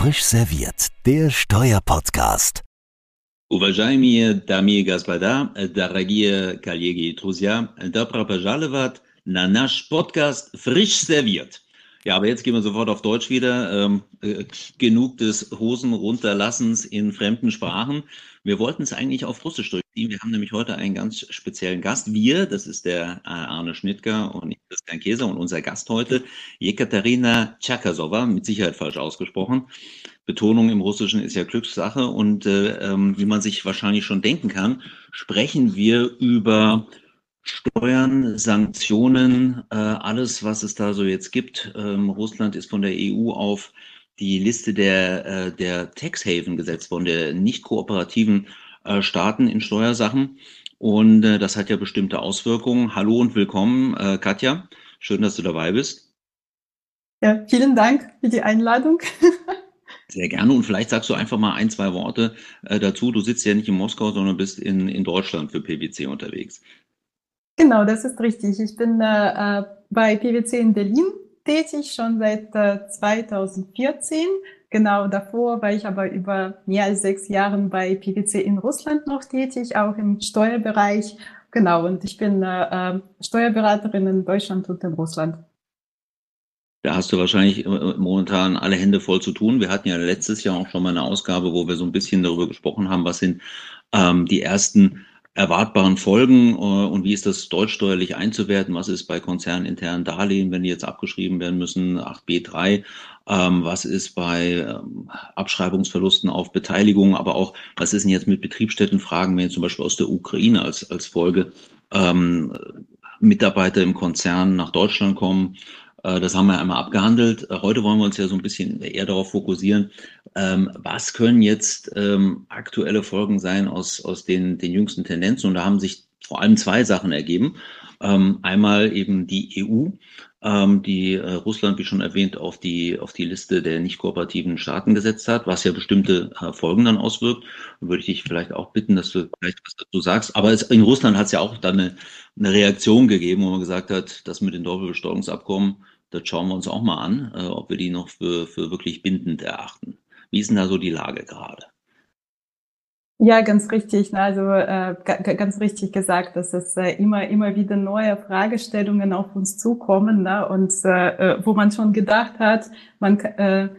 Frisch serviert, der Steuerpodcast. Уважаемые дамы и господа, дорогие коллеги и друзья, добро пожаловать на наш подкаст «Frisch serviert». Ja, aber jetzt gehen wir sofort auf Deutsch wieder. Ähm, äh, genug des Hosen runterlassens in fremden Sprachen. Wir wollten es eigentlich auf Russisch durchziehen. Wir haben nämlich heute einen ganz speziellen Gast. Wir, das ist der äh, Arne Schnittger und ich, Christian Käser und unser Gast heute, Jekaterina Tschakasova, mit Sicherheit falsch ausgesprochen. Betonung im Russischen ist ja Glückssache und äh, ähm, wie man sich wahrscheinlich schon denken kann, sprechen wir über Steuern, Sanktionen, äh, alles, was es da so jetzt gibt. Ähm, Russland ist von der EU auf die Liste der, äh, der Tax Haven gesetzt worden, der nicht kooperativen äh, Staaten in Steuersachen. Und äh, das hat ja bestimmte Auswirkungen. Hallo und willkommen, äh, Katja. Schön, dass du dabei bist. Ja, vielen Dank für die Einladung. Sehr gerne. Und vielleicht sagst du einfach mal ein, zwei Worte äh, dazu. Du sitzt ja nicht in Moskau, sondern bist in, in Deutschland für PwC unterwegs. Genau, das ist richtig. Ich bin äh, äh bei PwC in Berlin tätig, schon seit äh, 2014. Genau davor war ich aber über mehr als sechs Jahre bei PwC in Russland noch tätig, auch im Steuerbereich. Genau, und ich bin äh, äh Steuerberaterin in Deutschland und in Russland. Da hast du wahrscheinlich äh, momentan alle Hände voll zu tun. Wir hatten ja letztes Jahr auch schon mal eine Ausgabe, wo wir so ein bisschen darüber gesprochen haben, was sind ähm, die ersten erwartbaren Folgen äh, und wie ist das deutschsteuerlich einzuwerten? Was ist bei konzerninternen Darlehen, wenn die jetzt abgeschrieben werden müssen, 8b3? Ähm, was ist bei ähm, Abschreibungsverlusten auf Beteiligung? Aber auch, was ist denn jetzt mit Betriebsstättenfragen, wenn jetzt zum Beispiel aus der Ukraine als, als Folge ähm, Mitarbeiter im Konzern nach Deutschland kommen? Äh, das haben wir einmal abgehandelt. Äh, heute wollen wir uns ja so ein bisschen eher darauf fokussieren, ähm, was können jetzt ähm, aktuelle Folgen sein aus, aus den, den jüngsten Tendenzen. Und da haben sich vor allem zwei Sachen ergeben. Ähm, einmal eben die EU, die äh, Russland, wie schon erwähnt, auf die, auf die Liste der nicht kooperativen Staaten gesetzt hat, was ja bestimmte Folgen dann auswirkt. Und würde ich dich vielleicht auch bitten, dass du vielleicht was dazu sagst. Aber es, in Russland hat es ja auch dann eine, eine Reaktion gegeben, wo man gesagt hat, dass mit den Doppelbesteuerungsabkommen das schauen wir uns auch mal an, äh, ob wir die noch für, für wirklich bindend erachten. Wie ist denn da so die Lage gerade? Ja, ganz richtig. Also äh, ganz richtig gesagt, dass es äh, immer immer wieder neue Fragestellungen auf uns zukommen ne? und äh, äh wo man schon gedacht hat, man äh,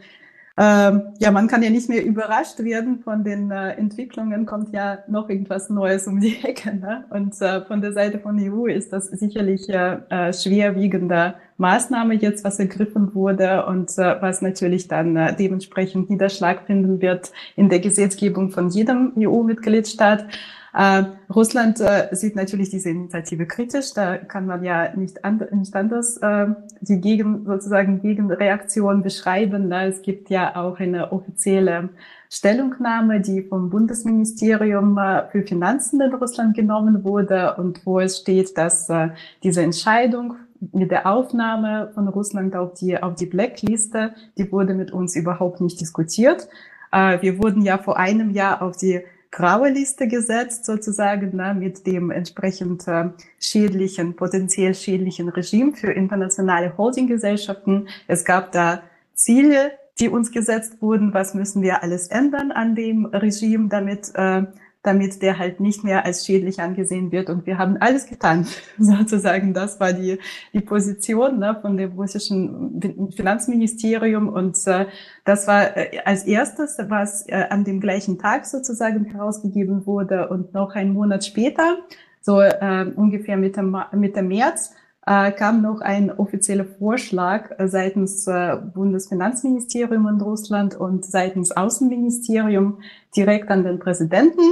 ähm, ja, man kann ja nicht mehr überrascht werden von den äh, Entwicklungen, kommt ja noch irgendwas Neues um die Ecke. Ne? Und äh, von der Seite von EU ist das sicherlich äh, äh, schwerwiegende Maßnahme jetzt, was ergriffen wurde und äh, was natürlich dann äh, dementsprechend Niederschlag finden wird in der Gesetzgebung von jedem EU-Mitgliedstaat. Äh, Russland äh, sieht natürlich diese Initiative kritisch. Da kann man ja nicht, and nicht anders äh, die Gegen, sozusagen Gegenreaktion beschreiben. Ne? Es gibt ja auch eine offizielle Stellungnahme, die vom Bundesministerium äh, für Finanzen in Russland genommen wurde und wo es steht, dass äh, diese Entscheidung mit der Aufnahme von Russland auf die, auf die Blackliste, die wurde mit uns überhaupt nicht diskutiert. Äh, wir wurden ja vor einem Jahr auf die graue Liste gesetzt, sozusagen, ne, mit dem entsprechend äh, schädlichen, potenziell schädlichen Regime für internationale Holdinggesellschaften. Es gab da Ziele, die uns gesetzt wurden. Was müssen wir alles ändern an dem Regime, damit äh, damit der halt nicht mehr als schädlich angesehen wird. Und wir haben alles getan, sozusagen. Das war die, die Position ne, von dem russischen Finanzministerium. Und äh, das war äh, als erstes, was äh, an dem gleichen Tag sozusagen herausgegeben wurde. Und noch einen Monat später, so äh, ungefähr Mitte, Mitte März, äh, kam noch ein offizieller Vorschlag äh, seitens äh, Bundesfinanzministerium in Russland und seitens Außenministerium direkt an den Präsidenten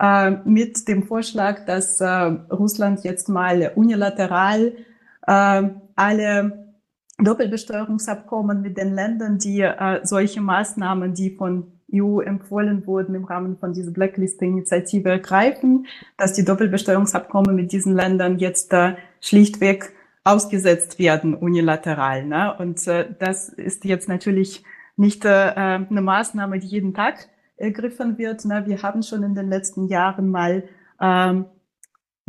äh, mit dem Vorschlag, dass äh, Russland jetzt mal unilateral äh, alle Doppelbesteuerungsabkommen mit den Ländern, die äh, solche Maßnahmen, die von EU empfohlen wurden im Rahmen von dieser Blacklist-Initiative ergreifen, dass die Doppelbesteuerungsabkommen mit diesen Ländern jetzt äh, schlichtweg ausgesetzt werden unilateral. Ne? Und äh, das ist jetzt natürlich nicht äh, eine Maßnahme, die jeden Tag ergriffen wird. Na, wir haben schon in den letzten Jahren mal ähm,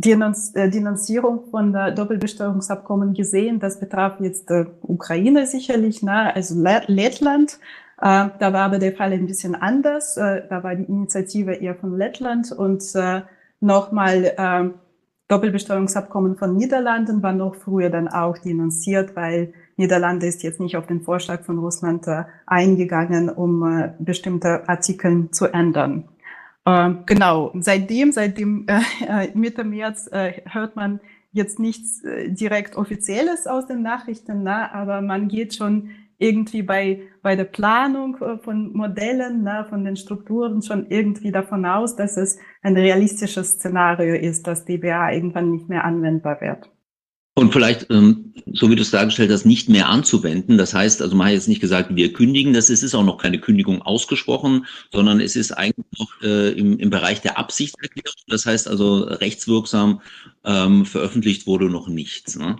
äh, Denunzierung von äh, Doppelbesteuerungsabkommen gesehen. Das betraf jetzt äh, Ukraine sicherlich, na, also Lettland, Äh, da war aber der Fall ein bisschen anders. Äh, da war die Initiative eher von Lettland und äh, nochmal äh, Doppelbesteuerungsabkommen von Niederlanden war noch früher dann auch denunziert, weil Niederlande ist jetzt nicht auf den Vorschlag von Russland äh, eingegangen, um äh, bestimmte Artikel zu ändern. Äh, genau, seitdem, seitdem äh, Mitte März hört man jetzt nichts direkt Offizielles aus den Nachrichten, na, aber man geht schon irgendwie bei, bei der Planung äh, von Modellen, na, von den Strukturen schon irgendwie davon aus, dass es ein realistisches Szenario ist, dass DBA irgendwann nicht mehr anwendbar wird. Und vielleicht, ähm, so wie du es dargestellt hast, nicht mehr anzuwenden. Das heißt, also man hat jetzt nicht gesagt, wir kündigen, das ist, ist auch noch keine Kündigung ausgesprochen, sondern es ist eigentlich noch äh, im, im Bereich der Absichtserklärung. Das heißt also, rechtswirksam ähm, veröffentlicht wurde noch nichts. Ne?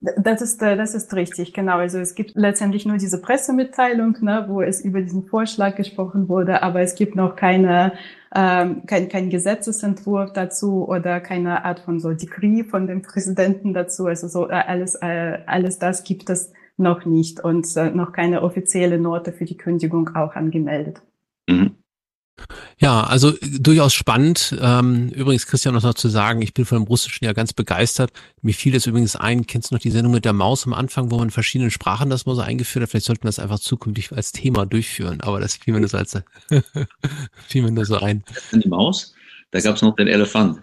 Das ist, äh, das ist richtig, genau. Also es gibt letztendlich nur diese Pressemitteilung, ne, wo es über diesen Vorschlag gesprochen wurde, aber es gibt noch keine, ähm, kein, kein Gesetzesentwurf dazu oder keine Art von so Decree von dem Präsidenten dazu. Also so äh, alles, äh, alles das gibt es noch nicht und äh, noch keine offizielle Note für die Kündigung auch angemeldet. Mhm. Ja, also äh, durchaus spannend. Ähm, übrigens, Christian, noch zu sagen, ich bin von dem Russischen ja ganz begeistert. Mir fiel es übrigens ein, kennst du noch die Sendung mit der Maus am Anfang, wo man in verschiedenen Sprachen das mal so eingeführt hat? Vielleicht sollten wir das einfach zukünftig als Thema durchführen, aber das fiel mir nur so, als, fiel mir nur so ein. Die Maus? Da gab es noch den Elefant.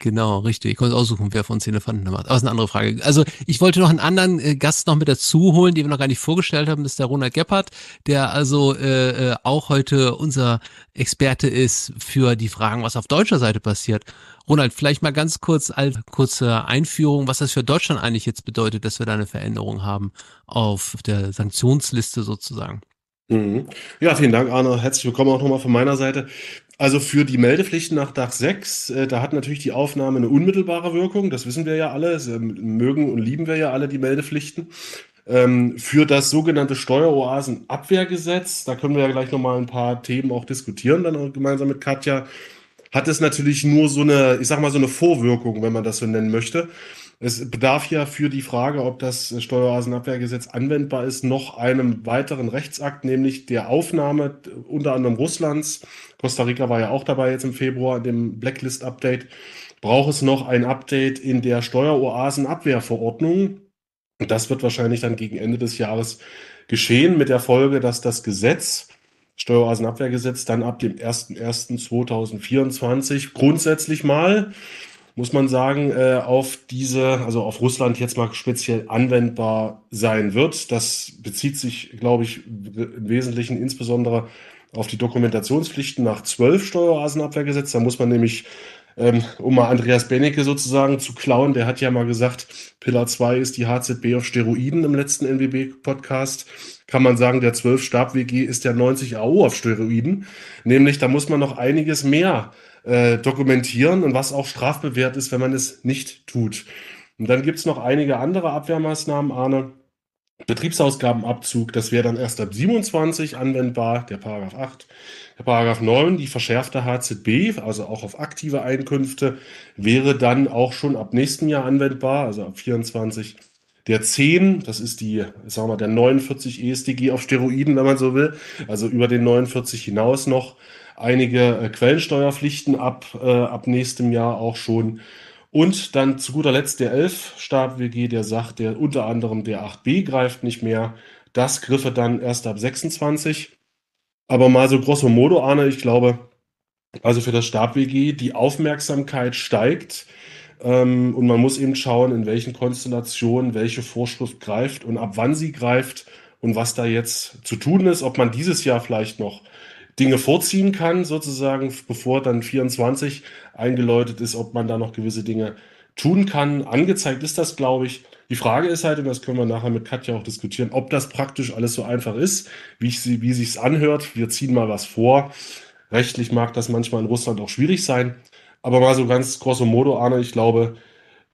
Genau, richtig. Ich konnte aussuchen, wer von uns Elefanten macht. Aber ist eine andere Frage. Also ich wollte noch einen anderen äh, Gast noch mit dazu holen, den wir noch gar nicht vorgestellt haben. Das ist der Ronald Gebhardt, der also äh, äh, auch heute unser Experte ist für die Fragen, was auf deutscher Seite passiert. Ronald, vielleicht mal ganz kurz als kurze Einführung, was das für Deutschland eigentlich jetzt bedeutet, dass wir da eine Veränderung haben auf der Sanktionsliste sozusagen. Mhm. Ja, vielen Dank, Arne. Herzlich willkommen auch nochmal von meiner Seite. Also für die Meldepflichten nach Dach 6, äh, da hat natürlich die Aufnahme eine unmittelbare Wirkung, das wissen wir ja alle, das, ähm, mögen und lieben wir ja alle die Meldepflichten. Ähm, für das sogenannte Steueroasenabwehrgesetz, da können wir ja gleich nochmal ein paar Themen auch diskutieren, dann auch gemeinsam mit Katja, hat es natürlich nur so eine, ich sag mal so eine Vorwirkung, wenn man das so nennen möchte. Es bedarf ja für die Frage, ob das Steueroasenabwehrgesetz anwendbar ist, noch einem weiteren Rechtsakt, nämlich der Aufnahme unter anderem Russlands. Costa Rica war ja auch dabei jetzt im Februar in dem Blacklist-Update. Braucht es noch ein Update in der Steueroasenabwehrverordnung? Das wird wahrscheinlich dann gegen Ende des Jahres geschehen, mit der Folge, dass das Gesetz, Steueroasenabwehrgesetz, dann ab dem 01.01.2024 grundsätzlich mal muss man sagen, äh, auf diese, also auf Russland jetzt mal speziell anwendbar sein wird. Das bezieht sich, glaube ich, im Wesentlichen insbesondere auf die Dokumentationspflichten nach zwölf Steueroasenabwehrgesetz. Da muss man nämlich, ähm, um mal Andreas Benecke sozusagen zu klauen, der hat ja mal gesagt, Pillar 2 ist die HZB auf Steroiden im letzten NWB-Podcast. Kann man sagen, der 12 Stab-WG ist der 90 AO auf Steroiden. Nämlich, da muss man noch einiges mehr äh, dokumentieren und was auch strafbewehrt ist, wenn man es nicht tut. Und dann gibt es noch einige andere Abwehrmaßnahmen, Arne. Betriebsausgabenabzug, das wäre dann erst ab 27 anwendbar, der Paragraph 8. Der Paragraph 9, die verschärfte HZB, also auch auf aktive Einkünfte, wäre dann auch schon ab nächsten Jahr anwendbar, also ab 24. Der 10, das ist die, sagen wir mal, der 49 ESDG auf Steroiden, wenn man so will, also über den 49 hinaus noch einige äh, Quellensteuerpflichten ab, äh, ab nächstem Jahr auch schon. Und dann zu guter Letzt der 11 Stab WG, der sagt, der unter anderem der 8b greift nicht mehr. Das griffe dann erst ab 26. Aber mal so grosso modo, Arne, ich glaube, also für das Stab WG, die Aufmerksamkeit steigt. Ähm, und man muss eben schauen, in welchen Konstellationen welche Vorschrift greift und ab wann sie greift und was da jetzt zu tun ist, ob man dieses Jahr vielleicht noch Dinge vorziehen kann, sozusagen, bevor dann 24 eingeläutet ist, ob man da noch gewisse Dinge tun kann. Angezeigt ist das, glaube ich. Die Frage ist halt, und das können wir nachher mit Katja auch diskutieren, ob das praktisch alles so einfach ist, wie, ich sie, wie sich's anhört. Wir ziehen mal was vor. Rechtlich mag das manchmal in Russland auch schwierig sein. Aber mal so ganz grosso modo, Arne, ich glaube,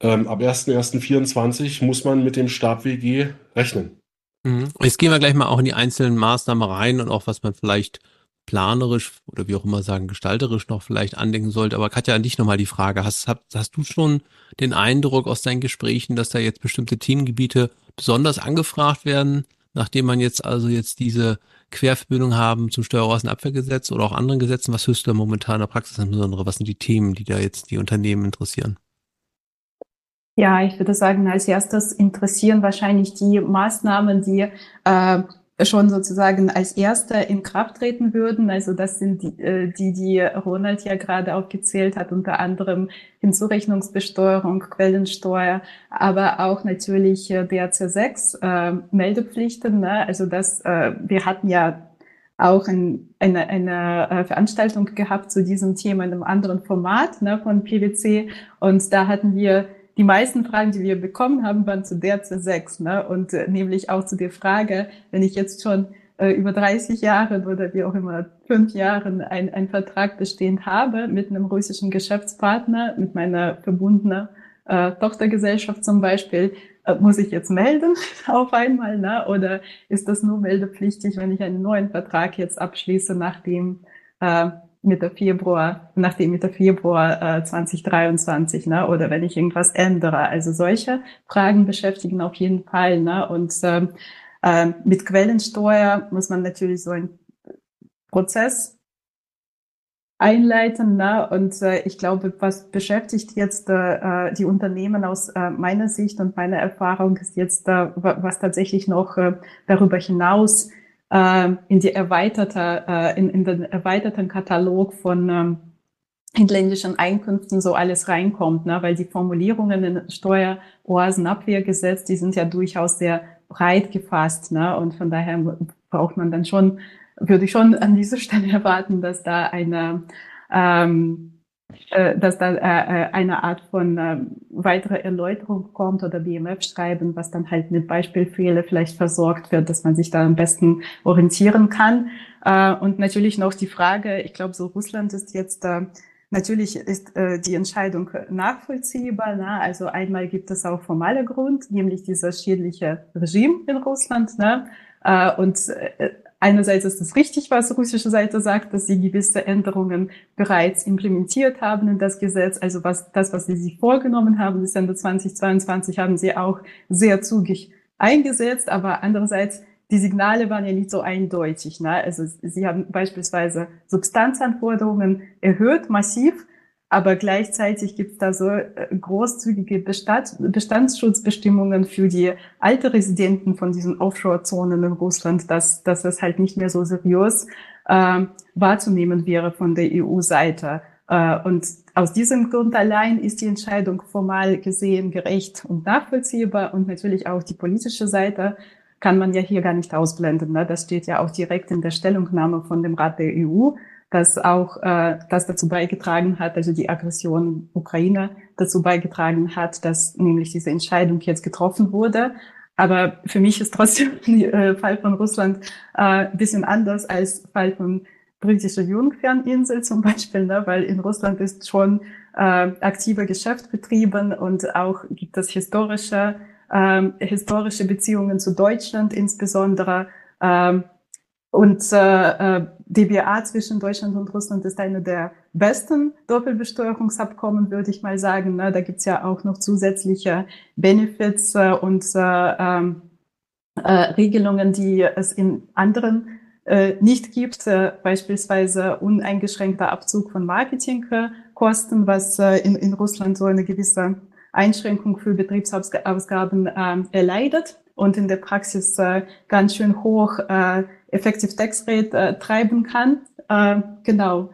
ähm, ab 1.1.24 muss man mit dem Stab-WG rechnen. Mhm. Jetzt gehen wir gleich mal auch in die einzelnen Maßnahmen rein und auch was man vielleicht planerisch oder wie auch immer sagen, gestalterisch noch vielleicht andenken sollte. Aber Katja, an dich nochmal die Frage. Hast, hast, hast du schon den Eindruck aus deinen Gesprächen, dass da jetzt bestimmte Themengebiete besonders angefragt werden, nachdem man jetzt also jetzt diese Querverbindung haben zum Steueroasenabwehrgesetz oder auch anderen Gesetzen? Was hörst du da momentan in der Praxis insbesondere? Was sind die Themen, die da jetzt die Unternehmen interessieren? Ja, ich würde sagen, als erstes interessieren wahrscheinlich die Maßnahmen, die äh, schon sozusagen als erste in Kraft treten würden. Also das sind die, äh, die, die Ronald ja gerade aufgezählt hat, unter anderem Hinzurechnungsbesteuerung, Quellensteuer, aber auch natürlich äh, DRC6, äh, Meldepflichten. Ne? Also das, äh, wir hatten ja auch ein, eine, eine äh, Veranstaltung gehabt zu diesem Thema in einem anderen Format ne, von PwC und da hatten wir die meisten Fragen, die wir bekommen haben, waren zu der C6, ne? Und äh, nämlich auch zu der Frage, wenn ich jetzt schon äh, über 30 Jahre oder wie auch immer fünf Jahren ein, ein Vertrag bestehend habe mit einem russischen Geschäftspartner, mit meiner verbundenen äh, Tochtergesellschaft zum Beispiel, äh, muss ich jetzt melden auf einmal, ne? Oder ist das nur meldepflichtig, wenn ich einen neuen Vertrag jetzt abschließe, nachdem äh, Mitte Februar, nachdem Mitte Februar äh, 2023, ne? oder wenn ich irgendwas ändere. Also solche Fragen beschäftigen auf jeden Fall. Ne? Und ähm, äh, mit Quellensteuer muss man natürlich so einen Prozess einleiten. Ne? Und äh, ich glaube, was beschäftigt jetzt äh, die Unternehmen aus äh, meiner Sicht und meiner Erfahrung ist jetzt, äh, was tatsächlich noch äh, darüber hinaus äh, in die erweiterte, äh, in, in den erweiterten Katalog von ähm, inländischen Einkünften so alles reinkommt, ne? weil die Formulierungen in Steueroasenabwehrgesetz, die sind ja durchaus sehr breit gefasst, ne? und von daher braucht man dann schon, würde ich schon an dieser Stelle erwarten, dass da eine ähm, äh, dass da äh, äh, eine Art von äh, weitere Erläuterung kommt oder BMF schreiben, was dann halt mit Beispielfehler vielleicht versorgt wird, dass man sich da am besten orientieren kann. Äh, und natürlich noch die Frage, ich glaube, so Russland ist jetzt äh, Natürlich ist äh, die Entscheidung nachvollziehbar. Ne? Also einmal gibt es auch formale Grund, nämlich dieses schädliche Regime in Russland. Ne? Äh, und äh, Einerseits ist es richtig, was die russische Seite sagt, dass sie gewisse Änderungen bereits implementiert haben in das Gesetz. Also was, das, was sie sich vorgenommen haben, bis Ende 2022 haben sie auch sehr zügig eingesetzt. Aber andererseits, die Signale waren ja nicht so eindeutig. Ne? Also sie haben beispielsweise Substanzanforderungen erhöht, massiv aber gleichzeitig gibt es da so äh, großzügige Bestand, Bestandsschutzbestimmungen für die alte Residenten von diesen Offshore-Zonen in Russland, dass, dass es halt nicht mehr so seriös äh, wahrzunehmen wäre von der EU-Seite. Äh, und aus diesem Grund allein ist die Entscheidung formal gesehen gerecht und nachvollziehbar und natürlich auch die politische Seite kann man ja hier gar nicht ausblenden. Ne? Das steht ja auch direkt in der Stellungnahme von dem Rat der EU das auch äh, das dazu beigetragen hat, also die Aggression Ukraine dazu beigetragen hat, dass nämlich diese Entscheidung jetzt getroffen wurde. Aber für mich ist trotzdem der äh, Fall von Russland äh, ein bisschen anders als Fall von britischer Jungferninsel zum Beispiel, ne? weil in Russland ist schon äh, aktiver Geschäft betrieben und auch gibt es historische, äh, historische Beziehungen zu Deutschland insbesondere. Äh, und äh, äh DBA zwischen Deutschland und Russland ist eine der besten Doppelbesteuerungsabkommen, würde ich mal sagen. Da gibt's ja auch noch zusätzliche Benefits äh, und äh, ähm, äh, Regelungen, die es in anderen äh, nicht gibt, äh, beispielsweise uneingeschränkter Abzug von Marketingkosten, was äh, in, in Russland so eine gewisse Einschränkung für Betriebsausgaben äh, erleidet und in der Praxis äh, ganz schön hoch äh, Effective Tax Rate äh, treiben kann. Äh, genau.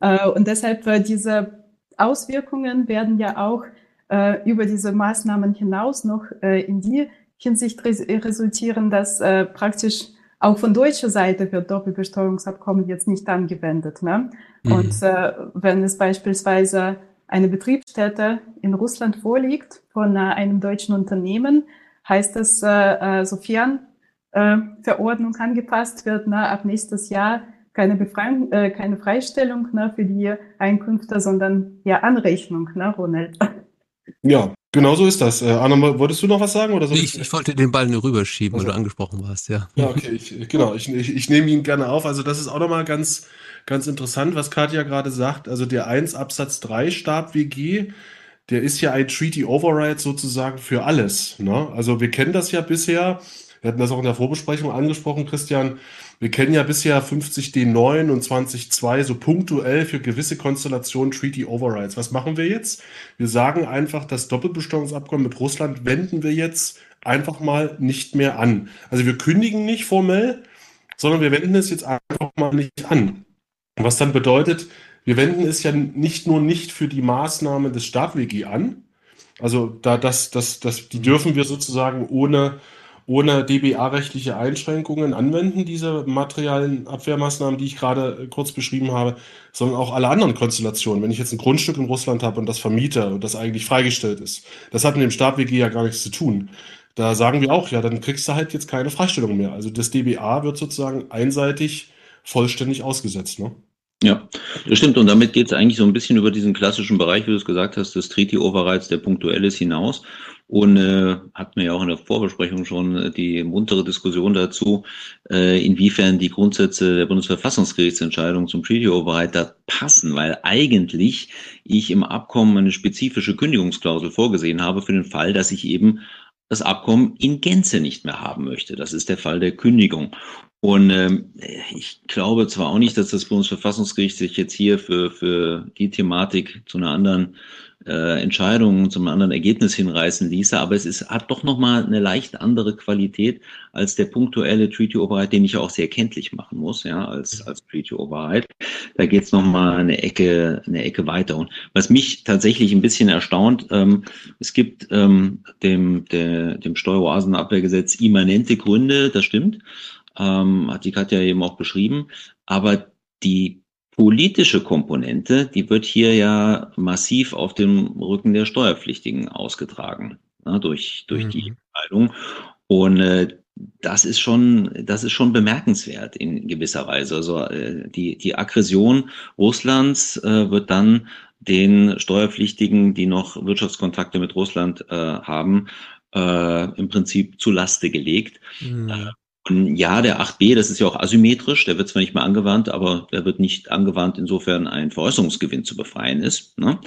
Äh, und deshalb äh, diese Auswirkungen werden ja auch äh, über diese Maßnahmen hinaus noch äh, in die Hinsicht res resultieren, dass praktisch auch von deutscher Seite wird Doppelbesteuerungsabkommen jetzt nicht angewendet. Ne? Mhm. Und wenn es beispielsweise eine Betriebsstätte in Russland vorliegt von einem deutschen Unternehmen, heißt es, sofern äh, Verordnung angepasst wird, ne, ab nächstes Jahr keine Befreiung, äh, keine Freistellung ne, für die Einkünfte, sondern ja Anrechnung, ne, Ronald? Ja, genau so ist das. Äh, Anna, wolltest du noch was sagen? Oder ich, ich wollte den Ball nur rüberschieben, also, weil du angesprochen warst, ja. Ja, okay, ich, genau, ich, ich, ich nehme ihn gerne auf. Also das ist auch nochmal ganz, ganz interessant, was Katja gerade sagt. Also der 1 Absatz 3 Stab WG, der ist ja ein Treaty Override sozusagen für alles. Ne? Also wir kennen das ja bisher Wir hatten das auch in der Vorbesprechung angesprochen, Christian. Wir kennen ja bisher 50D9 und 20.2 so punktuell für gewisse Konstellationen Treaty Overrides. Was machen wir jetzt? Wir sagen einfach, das Doppelbesteuerungsabkommen mit Russland wenden wir jetzt einfach mal nicht mehr an. Also wir kündigen nicht formell, sondern wir wenden es jetzt einfach mal nicht an. Was dann bedeutet, wir wenden es ja nicht nur nicht für die Maßnahmen des StaatWG an, also da das, das, das, die dürfen wir sozusagen ohne, ohne DBA-rechtliche Einschränkungen anwenden, diese materialen Abwehrmaßnahmen, die ich gerade kurz beschrieben habe, sondern auch alle anderen Konstellationen. Wenn ich jetzt ein Grundstück in Russland habe und das vermiete und das eigentlich freigestellt ist, das hat mit dem StaatWG ja gar nichts zu tun. Da sagen wir auch, ja, dann kriegst du halt jetzt keine Freistellung mehr. Also das DBA wird sozusagen einseitig vollständig ausgesetzt. Ne? Ja, das stimmt. Und damit geht es eigentlich so ein bisschen über diesen klassischen Bereich, wie du es gesagt hast, des Treaty Overrides, der punktuell ist, hinaus. Und äh, hatten wir ja auch in der Vorbesprechung schon äh, die muntere Diskussion dazu, äh, inwiefern die Grundsätze der Bundesverfassungsgerichtsentscheidung zum Treaty Override da passen, weil eigentlich ich im Abkommen eine spezifische Kündigungsklausel vorgesehen habe für den Fall, dass ich eben das Abkommen in Gänze nicht mehr haben möchte. Das ist der Fall der Kündigung. Und ähm, ich glaube zwar auch nicht, dass das Bundesverfassungsgericht sich jetzt hier für, für die Thematik zu einer anderen äh, Entscheidung, zum anderen Ergebnis hinreißen ließe, aber es ist, hat doch nochmal eine leicht andere Qualität als der punktuelle Treaty Override, den ich auch sehr kenntlich machen muss, ja, als, als Treaty Override. Da geht es nochmal eine Ecke, eine Ecke weiter. Und was mich tatsächlich ein bisschen erstaunt, ähm, es gibt ähm, dem, der, dem Steueroasenabwehrgesetz immanente Gründe, das stimmt ähm, hat die Katja eben auch beschrieben. Aber die politische Komponente, die wird hier ja massiv auf dem Rücken der Steuerpflichtigen ausgetragen, ne, durch, durch mhm. die Entscheidung. Und äh, das ist schon, das ist schon bemerkenswert in gewisser Weise. Also äh, die, die Aggression Russlands äh, wird dann den Steuerpflichtigen, die noch Wirtschaftskontakte mit Russland äh, haben, äh, im Prinzip zu Laste gelegt. Mhm. Ja, der 8b, das ist ja auch asymmetrisch, der wird zwar nicht mehr angewandt, aber der wird nicht angewandt, insofern ein Veräußerungsgewinn zu befreien ist. Ne?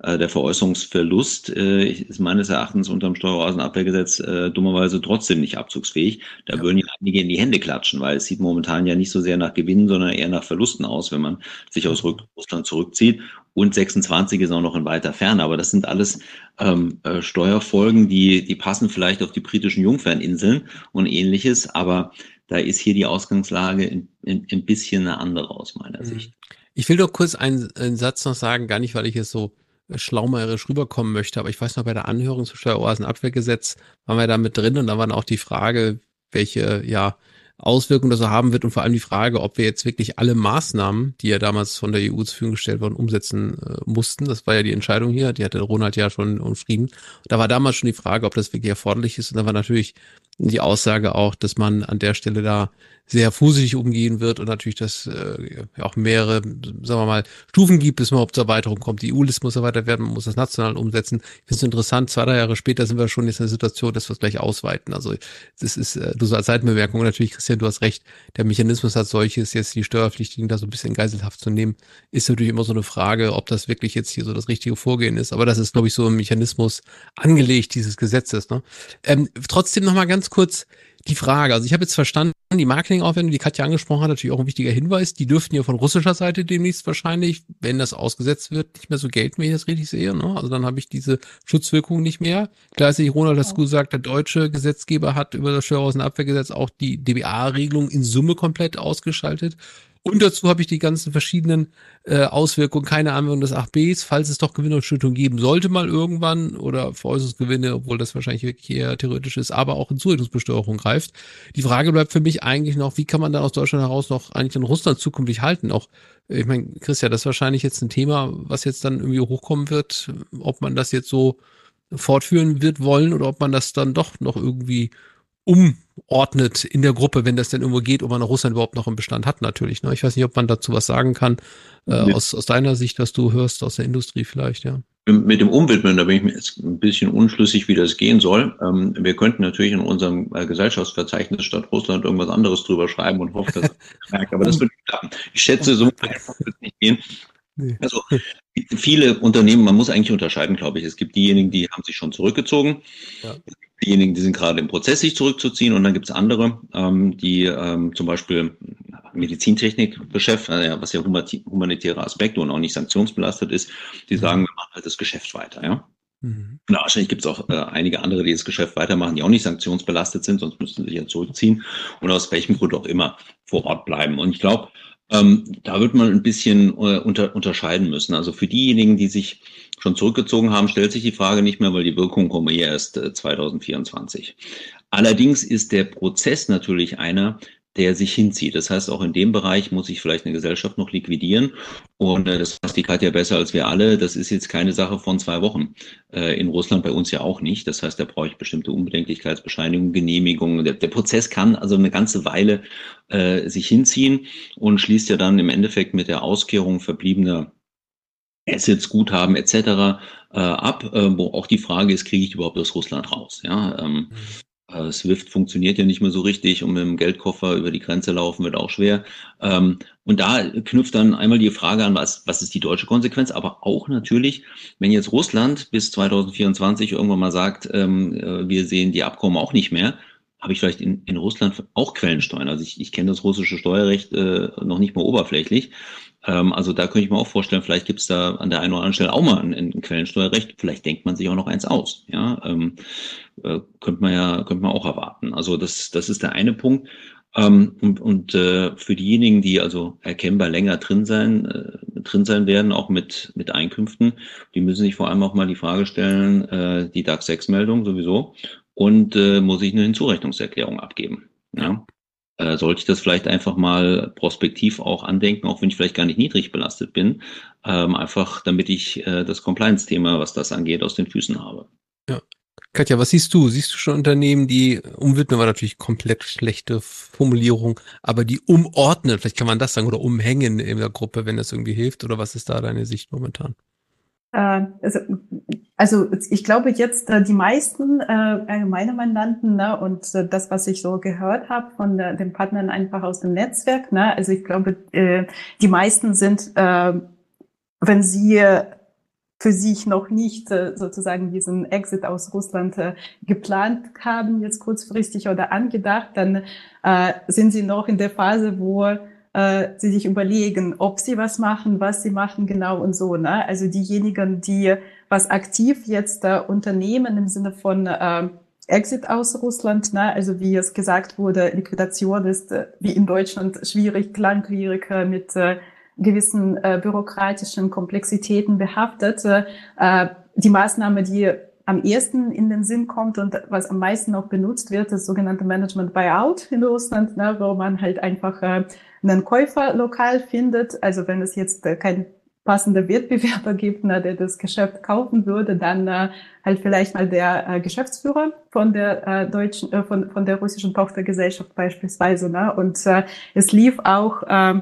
Äh, der Veräußerungsverlust äh, ist meines Erachtens unter dem Steueroasenabwehrgesetz äh, dummerweise trotzdem nicht abzugsfähig. Da ja. würden ja einige in die Hände klatschen, weil es sieht momentan ja nicht so sehr nach Gewinnen, sondern eher nach Verlusten aus, wenn man sich aus Russland zurückzieht und 26 ist auch noch in weiter Ferne. Aber das sind alles ähm, äh, Steuerfolgen, die, die passen vielleicht auf die britischen Jungferninseln und ähnliches. Aber da ist hier die Ausgangslage ein, ein, ein bisschen eine andere aus meiner mhm. Sicht. Ich will doch kurz einen, einen Satz noch sagen, gar nicht, weil ich jetzt so schlaumerisch rüberkommen möchte, aber ich weiß noch, bei der Anhörung zum Steueroasenabwehrgesetz waren wir da mit drin und da war auch die Frage, welche, ja, Auswirkungen das so haben wird und vor allem die Frage, ob wir jetzt wirklich alle Maßnahmen, die ja damals von der EU zur Verfügung gestellt wurden, umsetzen äh, mussten. Das war ja die Entscheidung hier, die hatte Ronald ja schon umschrieben. Da war damals schon die Frage, ob das wirklich erforderlich ist und da war natürlich die Aussage auch, dass man an der Stelle da sehr vorsichtig umgehen wird und natürlich, dass äh, auch mehrere, sagen wir mal, Stufen gibt, bis man überhaupt zur Erweiterung kommt. Die EU-Liste muss erweitert werden, man muss das national umsetzen. Ich finde es interessant, zwei, drei Jahre später sind wir schon jetzt in der Situation, dass wir es gleich ausweiten. Also das ist, äh, du so als Seitenbemerkung, natürlich, Christian, du hast recht, der Mechanismus als solches, jetzt die Steuerpflichtigen da so ein bisschen geiselhaft zu nehmen, ist natürlich immer so eine Frage, ob das wirklich jetzt hier so das richtige Vorgehen ist. Aber das ist, glaube ich, so im Mechanismus angelegt, dieses Gesetzes. Ne? Ähm, trotzdem nochmal ganz kurz, die Frage. Also ich habe jetzt verstanden, die Marketingaufwendung, die Katja angesprochen hat, natürlich auch ein wichtiger Hinweis. Die dürften ja von russischer Seite demnächst wahrscheinlich, wenn das ausgesetzt wird, nicht mehr so gelten, wenn ich das richtig sehe. Ne? Also dann habe ich diese Schutzwirkung nicht mehr. Gleichzeitig, Ronald, hast du gesagt, der deutsche Gesetzgeber hat über das Steueraußenabwehrgesetz auch die DBA-Regelung in Summe komplett ausgeschaltet. Und dazu habe ich die ganzen verschiedenen äh, Auswirkungen, keine Anwendung des 8bs, falls es doch Gewinnausschüttung geben sollte mal irgendwann oder Veräußerungsgewinne, obwohl das wahrscheinlich wirklich eher theoretisch ist, aber auch in Zurechnungsbesteuerung greift. Die Frage bleibt für mich eigentlich noch, wie kann man dann aus Deutschland heraus noch eigentlich in Russland zukünftig halten? Auch, ich meine, Christian, das ist wahrscheinlich jetzt ein Thema, was jetzt dann irgendwie hochkommen wird, ob man das jetzt so fortführen wird wollen oder ob man das dann doch noch irgendwie umordnet in der Gruppe, wenn das denn irgendwo geht, ob man Russland überhaupt noch im Bestand hat, natürlich. Ne? Ich weiß nicht, ob man dazu was sagen kann, äh, aus, aus deiner Sicht, was du hörst, aus der Industrie vielleicht, ja. Mit dem Umwidmen, da bin ich mir jetzt ein bisschen unschlüssig, wie das gehen soll. Ähm, wir könnten natürlich in unserem äh, Gesellschaftsverzeichnis statt Russland irgendwas anderes drüber schreiben und hoffen, dass es merkt. Aber das wird nicht klappen. Ich schätze, so einfach wird es nicht gehen. Nee. Also viele Unternehmen, man muss eigentlich unterscheiden, glaube ich. Es gibt diejenigen, die haben sich schon zurückgezogen. Ja. Diejenigen, die sind gerade im Prozess, sich zurückzuziehen. Und dann gibt es andere, ähm, die ähm, zum Beispiel Medizintechnikgeschäft, äh, was ja humanitäre Aspekte und auch nicht sanktionsbelastet ist, die sagen, wir machen halt das Geschäft weiter. Ja? Mhm. Na, wahrscheinlich gibt es auch äh, einige andere, die das Geschäft weitermachen, die auch nicht sanktionsbelastet sind, sonst müssten sie sich ja zurückziehen und aus welchem Grund auch immer vor Ort bleiben. Und ich glaube, ähm, da wird man ein bisschen äh, unter, unterscheiden müssen. Also für diejenigen, die sich schon zurückgezogen haben, stellt sich die Frage nicht mehr, weil die Wirkung kommt ja erst äh, 2024. Allerdings ist der Prozess natürlich einer, der sich hinzieht. Das heißt, auch in dem Bereich muss ich vielleicht eine Gesellschaft noch liquidieren. Und äh, das weiß die Katja besser als wir alle. Das ist jetzt keine Sache von zwei Wochen. Äh, in Russland bei uns ja auch nicht. Das heißt, da brauche ich bestimmte Unbedenklichkeitsbescheinigungen, Genehmigungen. Der, der, Prozess kann also eine ganze Weile äh, sich hinziehen und schließt ja dann im Endeffekt mit der Auskehrung verbliebener Assets, Guthaben etc. Äh, ab, äh, wo auch die Frage ist, kriege ich überhaupt aus Russland raus? Ja, ähm, mhm. Äh, Swift funktioniert ja nicht mehr so richtig und mit dem Geldkoffer über die Grenze laufen wird auch schwer. Ähm, und da knüpft dann einmal die Frage an, was, was ist die deutsche Konsequenz, aber auch natürlich, wenn jetzt Russland bis 2024 irgendwann mal sagt, ähm, äh, wir sehen die Abkommen auch nicht mehr, habe ich vielleicht in, in Russland auch Quellensteuern. Also ich, ich kenne das russische Steuerrecht äh, noch nicht mal oberflächlich. Ähm, also da könnte ich mir auch vorstellen, vielleicht gibt es da an der einen oder anderen Stelle auch mal ein, ein Quellensteuerrecht. Vielleicht denkt man sich auch noch eins aus. Ja, ähm, äh, könnte man ja könnte man auch erwarten. Also das das ist der eine Punkt. Ähm, und und äh, für diejenigen, die also erkennbar länger drin sein äh, drin sein werden, auch mit mit Einkünften, die müssen sich vor allem auch mal die Frage stellen, äh, die DAX 6 Meldung sowieso und äh, muss ich eine Hinzurechnungserklärung abgeben. Ja äh, sollte ich das vielleicht einfach mal prospektiv auch andenken, auch wenn ich vielleicht gar nicht niedrig belastet bin, ähm, einfach damit ich äh, das Compliance-Thema, was das angeht, aus den Füßen habe. Ja. Katja, was siehst du? Siehst du schon Unternehmen, die umwidmen war natürlich komplett schlechte Formulierung, aber die umordnen, vielleicht kann man das sagen, oder umhängen in der Gruppe, wenn das irgendwie hilft, oder was ist da deine Sicht momentan? Äh, also, also ich glaube jetzt äh, die meisten äh, allgemeine Mandanten ne, und äh, das, was ich so gehört habe von äh, den Partnern einfach aus dem Netzwerk, ne, also ich glaube, äh, die meisten sind, äh, wenn sie für sich noch nicht äh, sozusagen diesen Exit aus Russland äh, geplant haben, jetzt kurzfristig oder angedacht, dann äh, sind sie noch in der Phase, wo äh, sie sich überlegen, ob sie was machen, was sie machen genau und so. Ne? Also diejenigen, die was aktiv jetzt äh, unternehmen im Sinne von äh, Exit aus Russland, ne? also wie es gesagt wurde, Liquidation ist äh, wie in Deutschland schwierig, langwierig mit äh, gewissen äh, bürokratischen Komplexitäten behaftet. Äh, die Maßnahme, die am ersten in den Sinn kommt und was am meisten auch benutzt wird, das sogenannte Management Buyout in Russland, ne, wo man halt einfach äh, einen Käufer lokal findet. Also wenn es jetzt äh, kein passender Wettbewerber gibt, ne, der das Geschäft kaufen würde, dann äh, halt vielleicht mal der äh, Geschäftsführer von der äh, deutschen, äh, von, von der russischen Tochtergesellschaft beispielsweise. Ne? Und äh, es lief auch äh,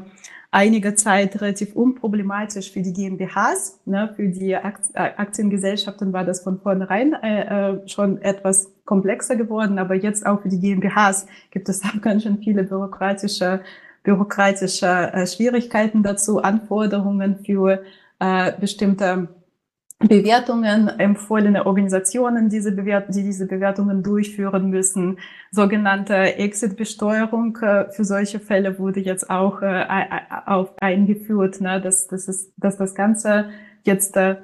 einige Zeit relativ unproblematisch für die GmbHs. Ne? Für die äh, Aktiengesellschaften war das von vornherein äh, äh, schon etwas komplexer geworden, aber jetzt auch für die GmbHs gibt es auch ganz schön viele bürokratische bürokratische äh, Schwierigkeiten dazu, Anforderungen für äh, bestimmte Bewertungen, empfohlene Organisationen, diese Bewert die diese Bewertungen durchführen müssen. Sogenannte Exit-Besteuerung äh, für solche Fälle wurde jetzt auch äh, auf, eingeführt, ne, dass, dass, es, dass das Ganze jetzt äh,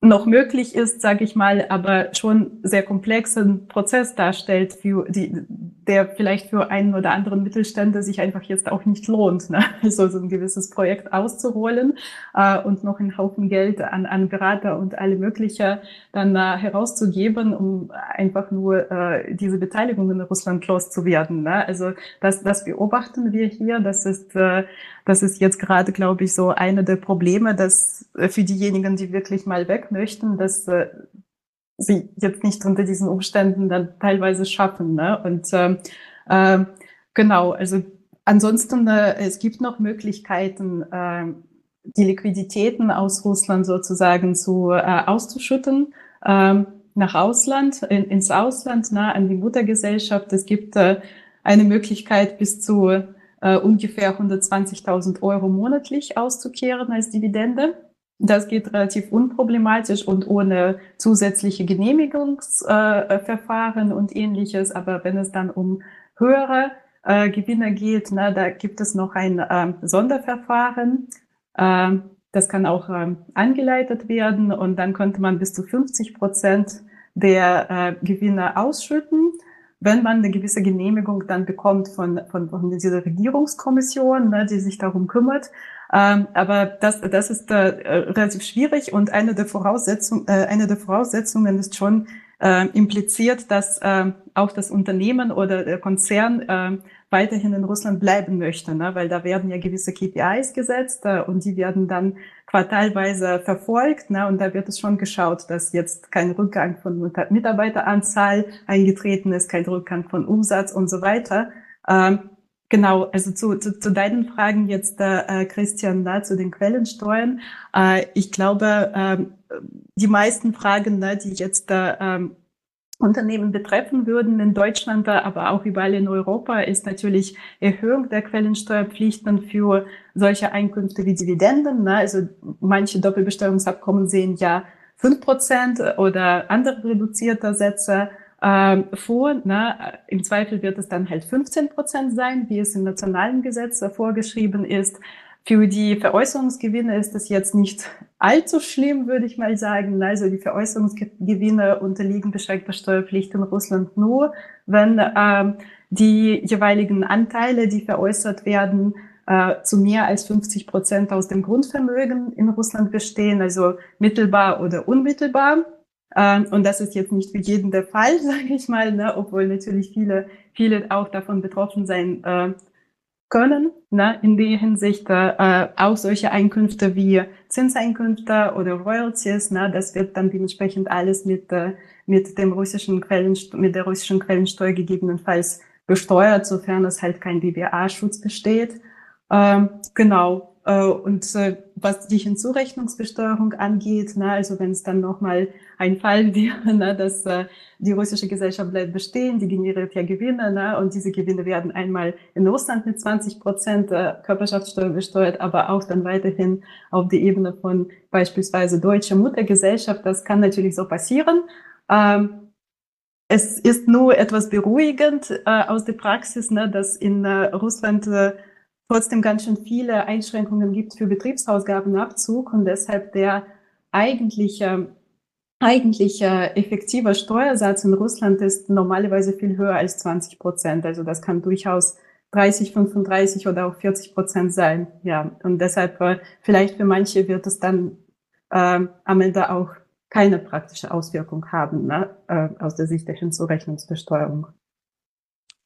noch möglich ist, sage ich mal, aber schon sehr komplexen Prozess darstellt, für die, der vielleicht für einen oder anderen Mittelständler sich einfach jetzt auch nicht lohnt, ne? also so ein gewisses Projekt auszuholen äh, und noch einen Haufen Geld an, an Berater und alle mögliche dann äh, herauszugeben, um einfach nur äh, diese Beteiligung in Russland loszuwerden. Ne? Also das, das beobachten wir hier. Das ist, äh, das ist jetzt gerade, glaube ich, so eine der Probleme, dass äh, für diejenigen, die wirklich mal weg möchten, dass äh, sie jetzt nicht unter diesen Umständen dann teilweise schaffen. Ne? Und ähm, äh, genau, also ansonsten, äh, es gibt noch Möglichkeiten, äh, die Liquiditäten aus Russland sozusagen zu äh, auszuschütten äh, nach Ausland, in, ins Ausland, nah an die Muttergesellschaft. Es gibt äh, eine Möglichkeit bis zu äh, ungefähr 120.000 Euro monatlich auszukehren als Dividende. Das geht relativ unproblematisch und ohne zusätzliche Genehmigungsverfahren äh, und ähnliches. Aber wenn es dann um höhere äh, Gewinne geht, na, da gibt es noch ein äh, Sonderverfahren. Äh, das kann auch äh, angeleitet werden und dann könnte man bis zu 50 Prozent der äh, Gewinne ausschütten wenn man eine gewisse Genehmigung dann bekommt von, von, von dieser Regierungskommission, ne, die sich darum kümmert. Ähm, aber das, das ist äh, relativ schwierig und eine der, Voraussetzungen, äh, eine der Voraussetzungen ist schon äh, impliziert, dass äh, auch das Unternehmen oder der Konzern weiterhin in Russland bleiben möchte, ne? weil da werden ja gewisse KPIs gesetzt äh, und die werden dann quartalweise verfolgt ne? und da wird es schon geschaut, dass jetzt kein Rückgang von Mitarbeiteranzahl eingetreten ist, kein Rückgang von Umsatz und so weiter. Ähm, Genau, also zu, zu, zu deinen Fragen jetzt, äh, Christian, da zu den Quellensteuern. Äh, ich glaube, äh, die meisten Fragen, ne, die jetzt äh, Unternehmen betreffen würden in Deutschland, aber auch überall in Europa, ist natürlich Erhöhung der Quellensteuerpflichten für solche Einkünfte wie Dividenden. Ne? Also manche Doppelbesteuerungsabkommen sehen ja fünf Prozent oder andere reduzierte Sätze ähm, vor. Ne? Im Zweifel wird es dann halt 15 Prozent sein, wie es im nationalen Gesetz vorgeschrieben ist. Für die Veräußerungsgewinne ist es jetzt nicht allzu schlimm, würde ich mal sagen. Also die Veräußerungsgewinne unterliegen beschränkter Steuerpflicht in Russland nur, wenn ähm, die jeweiligen Anteile, die veräußert werden, äh, zu mehr als 50 Prozent aus dem Grundvermögen in Russland bestehen, also mittelbar oder unmittelbar. Ähm, und das ist jetzt nicht für jeden der Fall, sage ich mal, ne, obwohl natürlich viele, viele auch davon betroffen sein äh, können, ne, in der Hinsicht äh, auch solche Einkünfte wie Zinseinkünfte oder Royalties, ne, das wird dann dementsprechend alles mit, äh, mit dem russischen mit der russischen Quellensteuer gegebenenfalls besteuert, sofern es halt kein BWA-Schutz besteht. Ähm, genau. Äh, und äh, was die Hinzurechnungsbesteuerung angeht, na, also wenn es dann nochmal ein Fall wäre, na, dass äh, die russische Gesellschaft bleibt bestehen, die generiert ja Gewinne, na, und diese Gewinne werden einmal in Russland mit 20 Prozent äh, Körperschaftssteuer besteuert, aber auch dann weiterhin auf die Ebene von beispielsweise deutscher Muttergesellschaft. Das kann natürlich so passieren. Ähm, es ist nur etwas beruhigend aus der Praxis, ne, dass in Russland trotzdem ganz schön viele Einschränkungen gibt für Betriebsausgabenabzug und deshalb der eigentliche, eigentliche effektive Steuersatz in Russland ist normalerweise viel höher als 20 Prozent. Also das kann durchaus 30, 35 oder auch 40 Prozent sein. Ja, und deshalb äh, vielleicht für manche wird es dann äh, am Ende auch keine praktische Auswirkung haben ne, äh, aus der Sicht der Hinzurechnungsbesteuerung.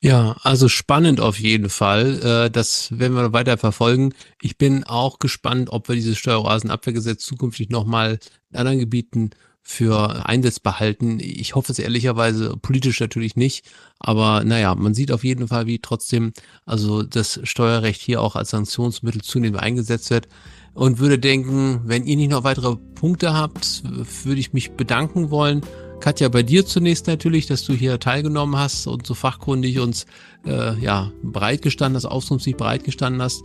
Ja, also spannend auf jeden Fall. Äh, das werden wir weiter verfolgen. Ich bin auch gespannt, ob wir dieses Steueroasenabwehrgesetz zukünftig nochmal in anderen Gebieten für einsetzbar halten. Ich hoffe es ehrlicherweise politisch natürlich nicht, aber naja, man sieht auf jeden Fall, wie trotzdem also das Steuerrecht hier auch als Sanktionsmittel zunehmend eingesetzt wird und würde denken, wenn ihr nicht noch weitere Punkte habt, würde ich mich bedanken wollen Katja, bei dir zunächst natürlich, dass du hier teilgenommen hast und so fachkundig uns äh, ja, bereitgestanden hast, ausdrucksmäßig bereitgestanden hast.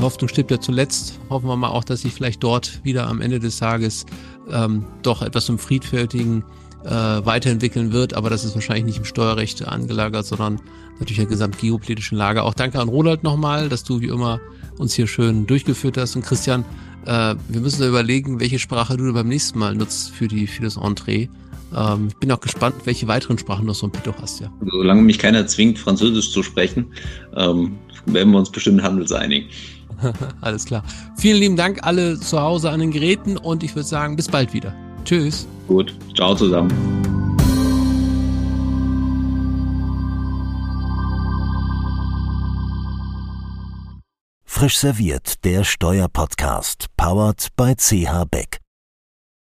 Hoffnung stirbt ja zuletzt. Hoffen wir mal auch, dass sich vielleicht dort wieder am Ende des Tages ähm, doch etwas zum Friedfertigen äh, weiterentwickeln wird. Aber das ist wahrscheinlich nicht im Steuerrecht angelagert, sondern natürlich der gesamtgeopolitischen Lage. Auch danke an Roland nochmal, dass du wie immer uns hier schön durchgeführt hast. Und Christian, äh, wir müssen überlegen, welche Sprache du beim nächsten Mal nutzt für, die, für das Entree. Ähm, ich bin auch gespannt, welche weiteren Sprachen du so ein Pito hast, ja. Solange mich keiner zwingt, Französisch zu sprechen, ähm, werden wir uns bestimmt handelseinigen. Alles klar. Vielen lieben Dank alle zu Hause an den Geräten und ich würde sagen, bis bald wieder. Tschüss. Gut. Ciao zusammen. Frisch serviert, der Steuerpodcast, powered by CH Beck.